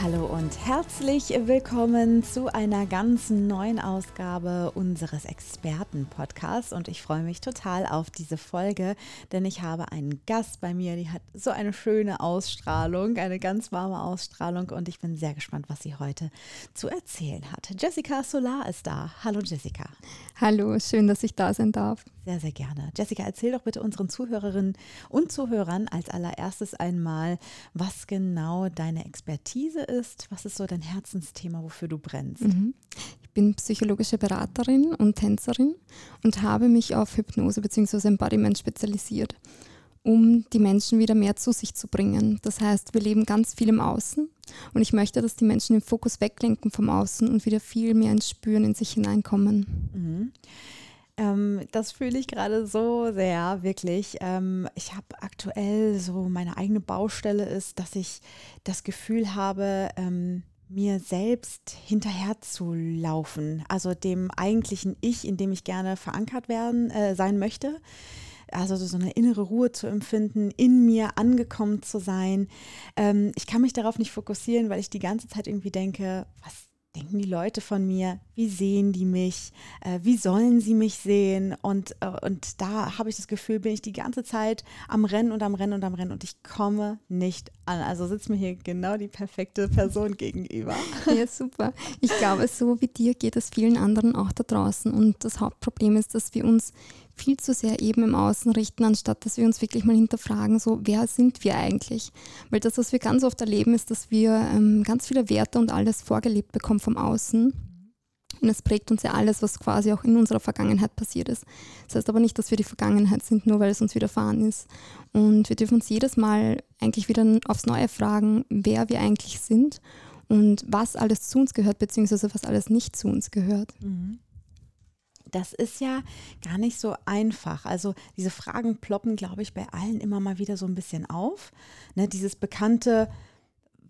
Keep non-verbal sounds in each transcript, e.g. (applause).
Hallo und herzlich willkommen zu einer ganz neuen Ausgabe unseres Experten-Podcasts. Und ich freue mich total auf diese Folge, denn ich habe einen Gast bei mir, die hat so eine schöne Ausstrahlung, eine ganz warme Ausstrahlung. Und ich bin sehr gespannt, was sie heute zu erzählen hat. Jessica Solar ist da. Hallo Jessica. Hallo, schön, dass ich da sein darf. Sehr, sehr gerne. Jessica, erzähl doch bitte unseren Zuhörerinnen und Zuhörern als allererstes einmal, was genau deine Expertise ist. Was ist so dein Herzensthema, wofür du brennst? Mhm. Ich bin psychologische Beraterin und Tänzerin und habe mich auf Hypnose bzw. Embodiment spezialisiert, um die Menschen wieder mehr zu sich zu bringen. Das heißt, wir leben ganz viel im Außen und ich möchte, dass die Menschen den Fokus weglenken vom Außen und wieder viel mehr ins Spüren in sich hineinkommen. Mhm. Ähm, das fühle ich gerade so sehr, wirklich. Ähm, ich habe aktuell so meine eigene Baustelle ist, dass ich das Gefühl habe, ähm, mir selbst hinterher zu laufen, also dem eigentlichen Ich, in dem ich gerne verankert werden äh, sein möchte. Also so eine innere Ruhe zu empfinden, in mir angekommen zu sein. Ähm, ich kann mich darauf nicht fokussieren, weil ich die ganze Zeit irgendwie denke, was denken die Leute von mir? Wie sehen die mich? Äh, wie sollen sie mich sehen? Und, äh, und da habe ich das Gefühl, bin ich die ganze Zeit am Rennen und am Rennen und am Rennen und ich komme nicht an. Also sitzt mir hier genau die perfekte Person gegenüber. (laughs) Ja, super. Ich glaube, so wie dir geht es vielen anderen auch da draußen. Und das Hauptproblem ist, dass wir uns viel zu sehr eben im Außen richten, anstatt dass wir uns wirklich mal hinterfragen, so wer sind wir eigentlich? Weil das, was wir ganz oft erleben, ist, dass wir ähm, ganz viele Werte und alles vorgelebt bekommen vom Außen. Und es prägt uns ja alles, was quasi auch in unserer Vergangenheit passiert ist. Das heißt aber nicht, dass wir die Vergangenheit sind, nur weil es uns widerfahren ist. Und wir dürfen uns jedes Mal eigentlich wieder aufs Neue fragen, wer wir eigentlich sind und was alles zu uns gehört, beziehungsweise was alles nicht zu uns gehört. Mhm das ist ja gar nicht so einfach. Also diese Fragen ploppen, glaube ich, bei allen immer mal wieder so ein bisschen auf. Ne, dieses bekannte,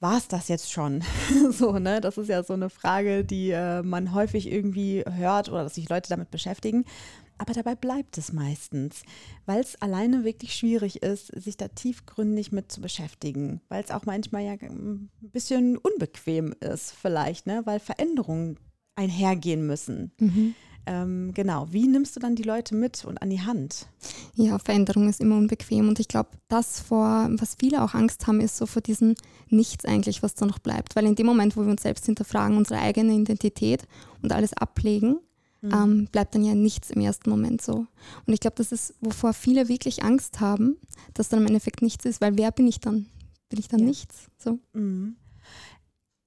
war es das jetzt schon? (laughs) so, ne? Das ist ja so eine Frage, die äh, man häufig irgendwie hört oder dass sich Leute damit beschäftigen. Aber dabei bleibt es meistens, weil es alleine wirklich schwierig ist, sich da tiefgründig mit zu beschäftigen, weil es auch manchmal ja ein bisschen unbequem ist vielleicht, ne? weil Veränderungen einhergehen müssen. Mhm. Ähm, genau, wie nimmst du dann die Leute mit und an die Hand? Ja, Veränderung ist immer unbequem und ich glaube, das vor, was viele auch Angst haben, ist so vor diesem Nichts eigentlich, was da noch bleibt. Weil in dem Moment, wo wir uns selbst hinterfragen, unsere eigene Identität und alles ablegen, mhm. ähm, bleibt dann ja nichts im ersten Moment so. Und ich glaube, das ist, wovor viele wirklich Angst haben, dass dann im Endeffekt nichts ist, weil wer bin ich dann? Bin ich dann ja. nichts? So. Mhm.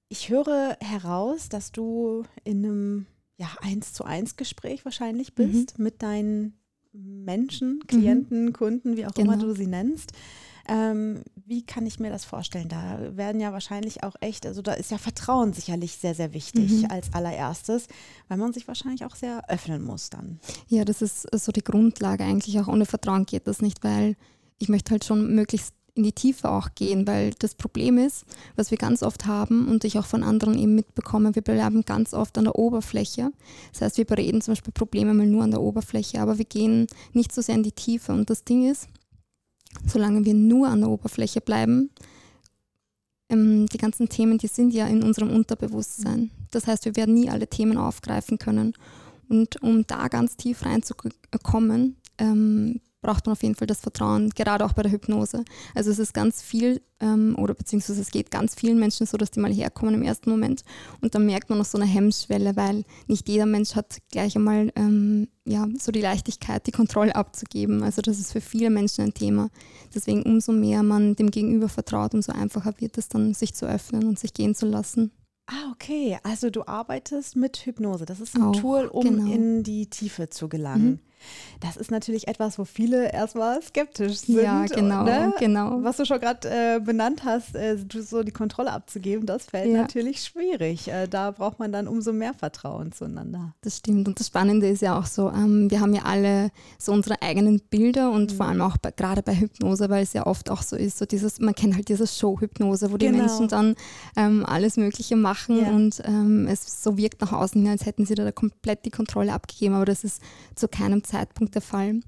Ich höre heraus, dass du in einem ja, eins zu eins Gespräch wahrscheinlich bist mhm. mit deinen Menschen, Klienten, mhm. Kunden, wie auch genau. immer du sie nennst. Ähm, wie kann ich mir das vorstellen? Da werden ja wahrscheinlich auch echt, also da ist ja Vertrauen sicherlich sehr, sehr wichtig mhm. als allererstes, weil man sich wahrscheinlich auch sehr öffnen muss dann. Ja, das ist so die Grundlage eigentlich. Auch ohne Vertrauen geht das nicht, weil ich möchte halt schon möglichst in die Tiefe auch gehen, weil das Problem ist, was wir ganz oft haben und ich auch von anderen eben mitbekomme, wir bleiben ganz oft an der Oberfläche. Das heißt, wir bereden zum Beispiel Probleme mal nur an der Oberfläche, aber wir gehen nicht so sehr in die Tiefe. Und das Ding ist, solange wir nur an der Oberfläche bleiben, ähm, die ganzen Themen, die sind ja in unserem Unterbewusstsein. Das heißt, wir werden nie alle Themen aufgreifen können. Und um da ganz tief reinzukommen, ähm, braucht man auf jeden Fall das Vertrauen, gerade auch bei der Hypnose. Also es ist ganz viel, ähm, oder beziehungsweise es geht ganz vielen Menschen so, dass die mal herkommen im ersten Moment und dann merkt man noch so eine Hemmschwelle, weil nicht jeder Mensch hat gleich einmal ähm, ja, so die Leichtigkeit, die Kontrolle abzugeben. Also das ist für viele Menschen ein Thema. Deswegen umso mehr man dem Gegenüber vertraut, umso einfacher wird es dann, sich zu öffnen und sich gehen zu lassen. Ah, okay. Also du arbeitest mit Hypnose. Das ist ein Auch, Tool, um genau. in die Tiefe zu gelangen. Mhm. Das ist natürlich etwas, wo viele erstmal skeptisch sind. Ja, genau, ne? genau. Was du schon gerade äh, benannt hast, äh, so die Kontrolle abzugeben, das fällt ja. natürlich schwierig. Äh, da braucht man dann umso mehr Vertrauen zueinander. Das stimmt. Und das Spannende ist ja auch so, ähm, wir haben ja alle so unsere eigenen Bilder und mhm. vor allem auch gerade bei Hypnose, weil es ja oft auch so ist, so dieses, man kennt halt diese Show-Hypnose, wo die genau. Menschen dann ähm, alles Mögliche machen ja. und ähm, es so wirkt nach außen hin, als hätten sie da komplett die Kontrolle abgegeben. Aber das ist zu keinem Zeitpunkt der Fall.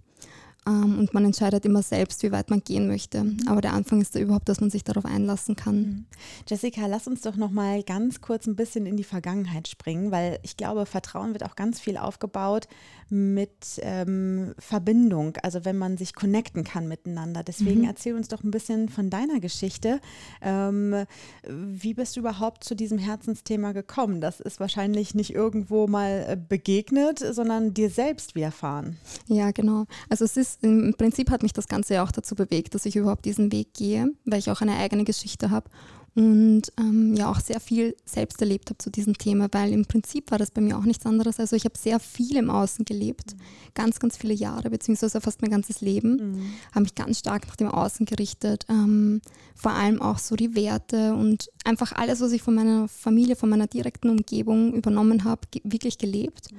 Ähm, und man entscheidet immer selbst, wie weit man gehen möchte. Mhm. Aber der Anfang ist da überhaupt, dass man sich darauf einlassen kann. Mhm. Jessica, lass uns doch noch mal ganz kurz ein bisschen in die Vergangenheit springen, weil ich glaube, Vertrauen wird auch ganz viel aufgebaut mit ähm, Verbindung, also wenn man sich connecten kann miteinander. Deswegen mhm. erzähl uns doch ein bisschen von deiner Geschichte. Ähm, wie bist du überhaupt zu diesem Herzensthema gekommen? Das ist wahrscheinlich nicht irgendwo mal äh, begegnet, sondern dir selbst widerfahren. Ja, genau. Also es ist im Prinzip hat mich das Ganze ja auch dazu bewegt, dass ich überhaupt diesen Weg gehe, weil ich auch eine eigene Geschichte habe und ähm, ja auch sehr viel selbst erlebt habe zu diesem Thema, weil im Prinzip war das bei mir auch nichts anderes. Also ich habe sehr viel im Außen gelebt, mhm. ganz, ganz viele Jahre, beziehungsweise fast mein ganzes Leben, mhm. habe mich ganz stark nach dem Außen gerichtet, ähm, vor allem auch so die Werte und einfach alles, was ich von meiner Familie, von meiner direkten Umgebung übernommen habe, ge wirklich gelebt, mhm.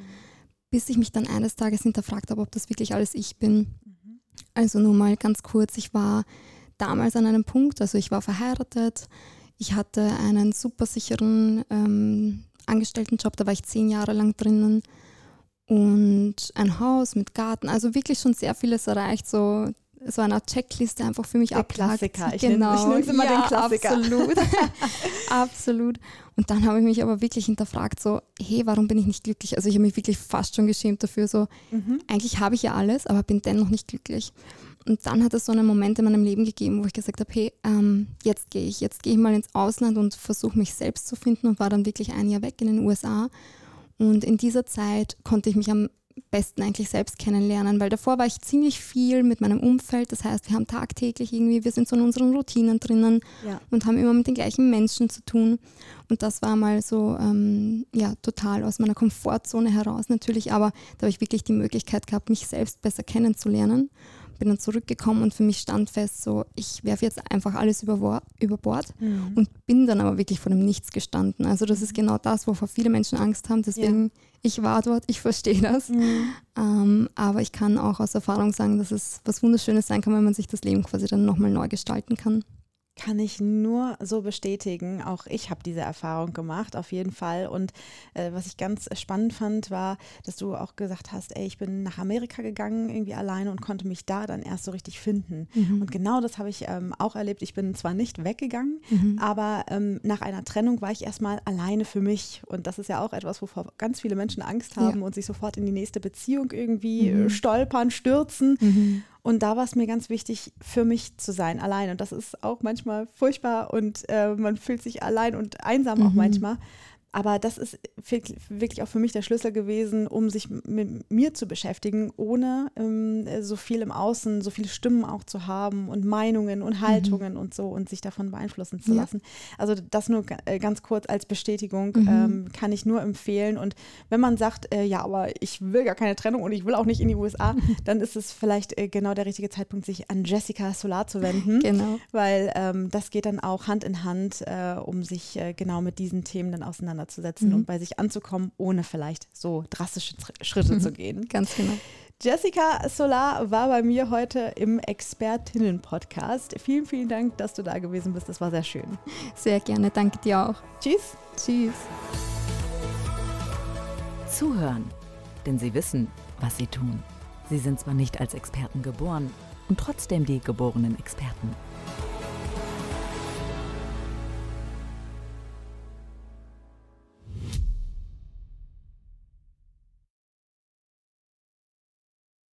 Bis ich mich dann eines Tages hinterfragt habe, ob das wirklich alles ich bin. Mhm. Also nur mal ganz kurz, ich war damals an einem Punkt, also ich war verheiratet, ich hatte einen super sicheren ähm, Angestelltenjob, da war ich zehn Jahre lang drinnen und ein Haus mit Garten, also wirklich schon sehr vieles erreicht, so so eine Checkliste einfach für mich der Klassiker. Ich genau. nehme immer ja, den Klassiker. Absolut. (laughs) absolut. Und dann habe ich mich aber wirklich hinterfragt, so, hey, warum bin ich nicht glücklich? Also ich habe mich wirklich fast schon geschämt dafür, so, mhm. eigentlich habe ich ja alles, aber bin dennoch nicht glücklich. Und dann hat es so einen Moment in meinem Leben gegeben, wo ich gesagt habe, hey, ähm, jetzt gehe ich, jetzt gehe ich mal ins Ausland und versuche mich selbst zu finden und war dann wirklich ein Jahr weg in den USA. Und in dieser Zeit konnte ich mich am besten eigentlich selbst kennenlernen, weil davor war ich ziemlich viel mit meinem Umfeld. Das heißt, wir haben tagtäglich irgendwie, wir sind so in unseren Routinen drinnen ja. und haben immer mit den gleichen Menschen zu tun. Und das war mal so, ähm, ja, total aus meiner Komfortzone heraus natürlich, aber da habe ich wirklich die Möglichkeit gehabt, mich selbst besser kennenzulernen bin dann zurückgekommen und für mich stand fest, so ich werfe jetzt einfach alles über, über Bord mhm. und bin dann aber wirklich vor dem Nichts gestanden. Also das ist genau das, wovor viele Menschen Angst haben. Deswegen, ja. Ich war dort, ich verstehe das. Mhm. Ähm, aber ich kann auch aus Erfahrung sagen, dass es was Wunderschönes sein kann, wenn man sich das Leben quasi dann nochmal neu gestalten kann. Kann ich nur so bestätigen. Auch ich habe diese Erfahrung gemacht, auf jeden Fall. Und äh, was ich ganz spannend fand, war, dass du auch gesagt hast, ey, ich bin nach Amerika gegangen, irgendwie alleine und konnte mich da dann erst so richtig finden. Mhm. Und genau das habe ich ähm, auch erlebt. Ich bin zwar nicht weggegangen, mhm. aber ähm, nach einer Trennung war ich erstmal alleine für mich. Und das ist ja auch etwas, wovor ganz viele Menschen Angst haben ja. und sich sofort in die nächste Beziehung irgendwie mhm. stolpern, stürzen. Und da war es mir ganz wichtig, für mich zu sein, allein. Und das ist auch manchmal furchtbar und äh, man fühlt sich allein und einsam mhm. auch manchmal. Aber das ist wirklich auch für mich der Schlüssel gewesen, um sich mit mir zu beschäftigen, ohne ähm, so viel im Außen, so viele Stimmen auch zu haben und Meinungen und Haltungen mhm. und so und sich davon beeinflussen zu ja. lassen. Also das nur äh, ganz kurz als Bestätigung mhm. ähm, kann ich nur empfehlen. Und wenn man sagt, äh, ja, aber ich will gar keine Trennung und ich will auch nicht in die USA, (laughs) dann ist es vielleicht äh, genau der richtige Zeitpunkt, sich an Jessica Solar zu wenden. (laughs) Genau. Weil ähm, das geht dann auch Hand in Hand, äh, um sich äh, genau mit diesen Themen dann auseinanderzusetzen auseinanderzusetzen mhm. und bei sich anzukommen, ohne vielleicht so drastische Schritte zu gehen. Ganz genau. Jessica Solar war bei mir heute im Expertinnen-Podcast. Vielen, vielen Dank, dass du da gewesen bist. Das war sehr schön. Sehr gerne. Danke dir auch. Tschüss. Tschüss. Zuhören, denn sie wissen, was sie tun. Sie sind zwar nicht als Experten geboren und trotzdem die geborenen Experten.